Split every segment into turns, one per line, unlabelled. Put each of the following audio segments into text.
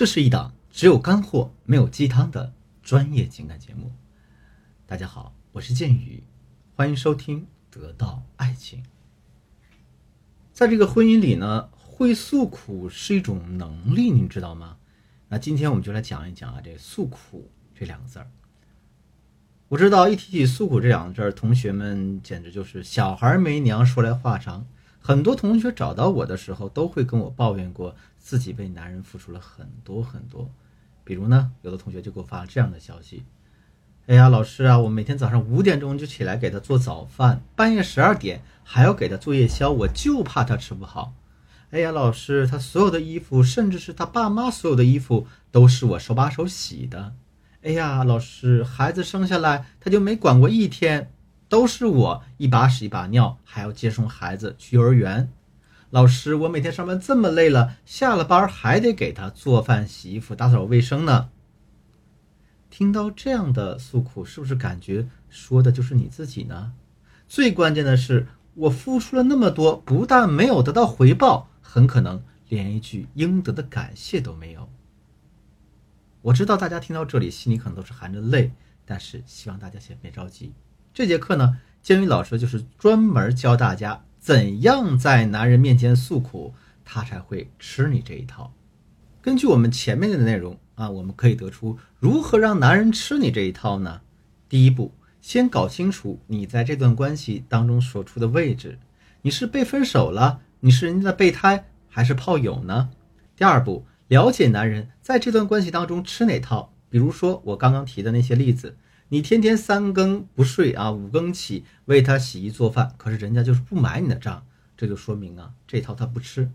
这是一档只有干货没有鸡汤的专业情感节目。大家好，我是剑宇，欢迎收听《得到爱情》。在这个婚姻里呢，会诉苦是一种能力，您知道吗？那今天我们就来讲一讲啊，这“诉苦”这两个字儿。我知道一提起“诉苦”这两个字儿，同学们简直就是小孩没娘，说来话长。很多同学找到我的时候，都会跟我抱怨过自己为男人付出了很多很多。比如呢，有的同学就给我发了这样的消息：“哎呀，老师啊，我每天早上五点钟就起来给他做早饭，半夜十二点还要给他做夜宵，我就怕他吃不好。哎呀，老师，他所有的衣服，甚至是他爸妈所有的衣服，都是我手把手洗的。哎呀，老师，孩子生下来他就没管过一天。”都是我一把屎一把尿，还要接送孩子去幼儿园。老师，我每天上班这么累了，下了班还得给他做饭、洗衣服、打扫卫生呢。听到这样的诉苦，是不是感觉说的就是你自己呢？最关键的是，我付出了那么多，不但没有得到回报，很可能连一句应得的感谢都没有。我知道大家听到这里，心里可能都是含着泪，但是希望大家先别着急。这节课呢，建宇老师就是专门教大家怎样在男人面前诉苦，他才会吃你这一套。根据我们前面的内容啊，我们可以得出如何让男人吃你这一套呢？第一步，先搞清楚你在这段关系当中所处的位置，你是被分手了，你是人家的备胎，还是炮友呢？第二步，了解男人在这段关系当中吃哪套，比如说我刚刚提的那些例子。你天天三更不睡啊，五更起为他洗衣做饭，可是人家就是不买你的账，这就说明啊，这套他不吃。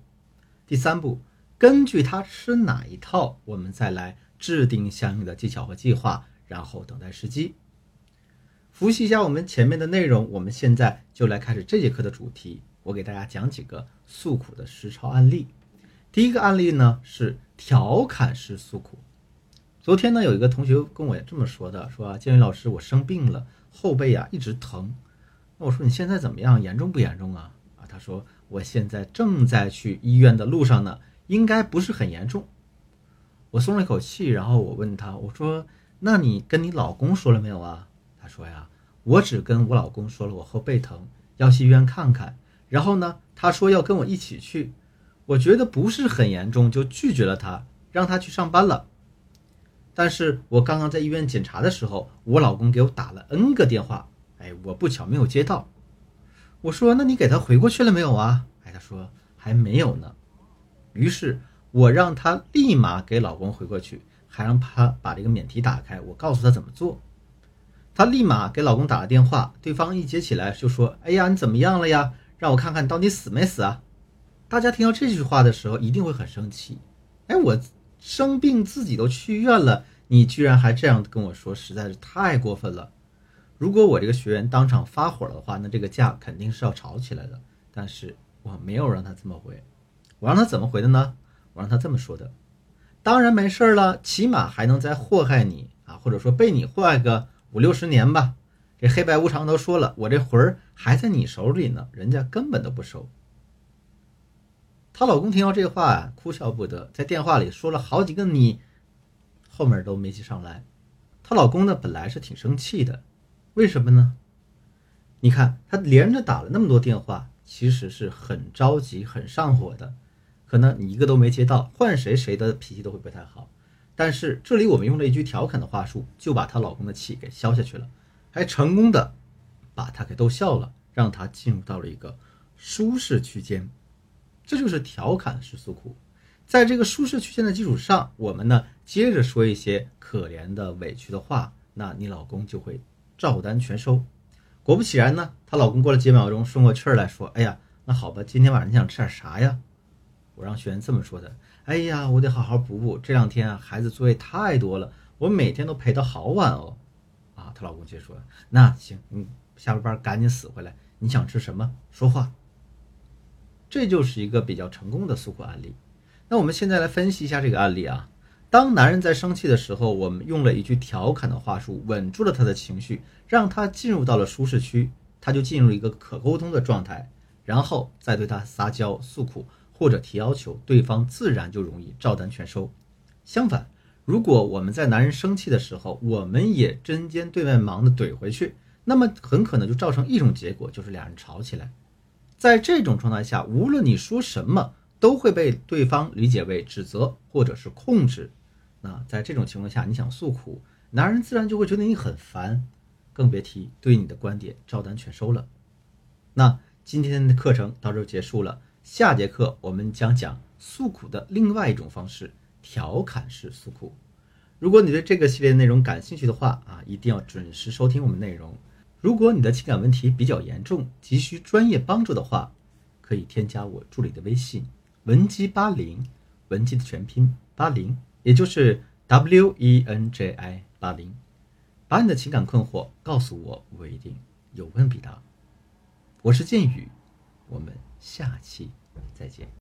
第三步，根据他吃哪一套，我们再来制定相应的技巧和计划，然后等待时机。复习一下我们前面的内容，我们现在就来开始这节课的主题。我给大家讲几个诉苦的实操案例。第一个案例呢是调侃式诉苦。昨天呢，有一个同学跟我这么说的，说啊，建宇老师，我生病了，后背啊一直疼。那我说你现在怎么样？严重不严重啊？啊，他说我现在正在去医院的路上呢，应该不是很严重。我松了一口气，然后我问他，我说那你跟你老公说了没有啊？他说呀，我只跟我老公说了我后背疼，要去医院看看。然后呢，他说要跟我一起去，我觉得不是很严重，就拒绝了他，让他去上班了。但是我刚刚在医院检查的时候，我老公给我打了 N 个电话，哎，我不巧没有接到。我说：“那你给他回过去了没有啊？”哎，他说还没有呢。于是我让他立马给老公回过去，还让他把这个免提打开，我告诉他怎么做。他立马给老公打了电话，对方一接起来就说：“哎呀，你怎么样了呀？让我看看到底死没死啊！”大家听到这句话的时候一定会很生气。哎，我。生病自己都去医院了，你居然还这样跟我说，实在是太过分了。如果我这个学员当场发火的话，那这个架肯定是要吵起来的。但是我没有让他这么回，我让他怎么回的呢？我让他这么说的：当然没事儿了，起码还能再祸害你啊，或者说被你祸害个五六十年吧。这黑白无常都说了，我这魂儿还在你手里呢，人家根本都不收。她老公听到这话啊，哭笑不得，在电话里说了好几个你，后面都没接上来。她老公呢，本来是挺生气的，为什么呢？你看他连着打了那么多电话，其实是很着急、很上火的。可能你一个都没接到，换谁谁的脾气都会不太好。但是这里我们用了一句调侃的话术，就把她老公的气给消下去了，还成功的把他给逗笑了，让他进入到了一个舒适区间。这就是调侃式诉苦，在这个舒适区间的基础上，我们呢接着说一些可怜的、委屈的话，那你老公就会照单全收。果不其然呢，她老公过了几秒钟，顺过气儿来说：“哎呀，那好吧，今天晚上你想吃点啥呀？”我让学员这么说的：“哎呀，我得好好补补，这两天孩子作业太多了，我每天都陪到好晚哦。”啊，她老公接着说：“那行，你下了班赶紧死回来，你想吃什么？说话。”这就是一个比较成功的诉苦案例。那我们现在来分析一下这个案例啊。当男人在生气的时候，我们用了一句调侃的话术，稳住了他的情绪，让他进入到了舒适区，他就进入一个可沟通的状态，然后再对他撒娇诉苦或者提要求，对方自然就容易照单全收。相反，如果我们在男人生气的时候，我们也针尖对麦芒的怼回去，那么很可能就造成一种结果，就是俩人吵起来。在这种状态下，无论你说什么，都会被对方理解为指责或者是控制。那在这种情况下，你想诉苦，男人自然就会觉得你很烦，更别提对你的观点照单全收了。那今天的课程到这结束了，下节课我们将讲诉苦的另外一种方式——调侃式诉苦。如果你对这个系列内容感兴趣的话啊，一定要准时收听我们内容。如果你的情感问题比较严重，急需专业帮助的话，可以添加我助理的微信文姬八零，文姬的全拼八零，也就是 W E N J I 八零，把你的情感困惑告诉我，我一定有问必答。我是剑宇，我们下期再见。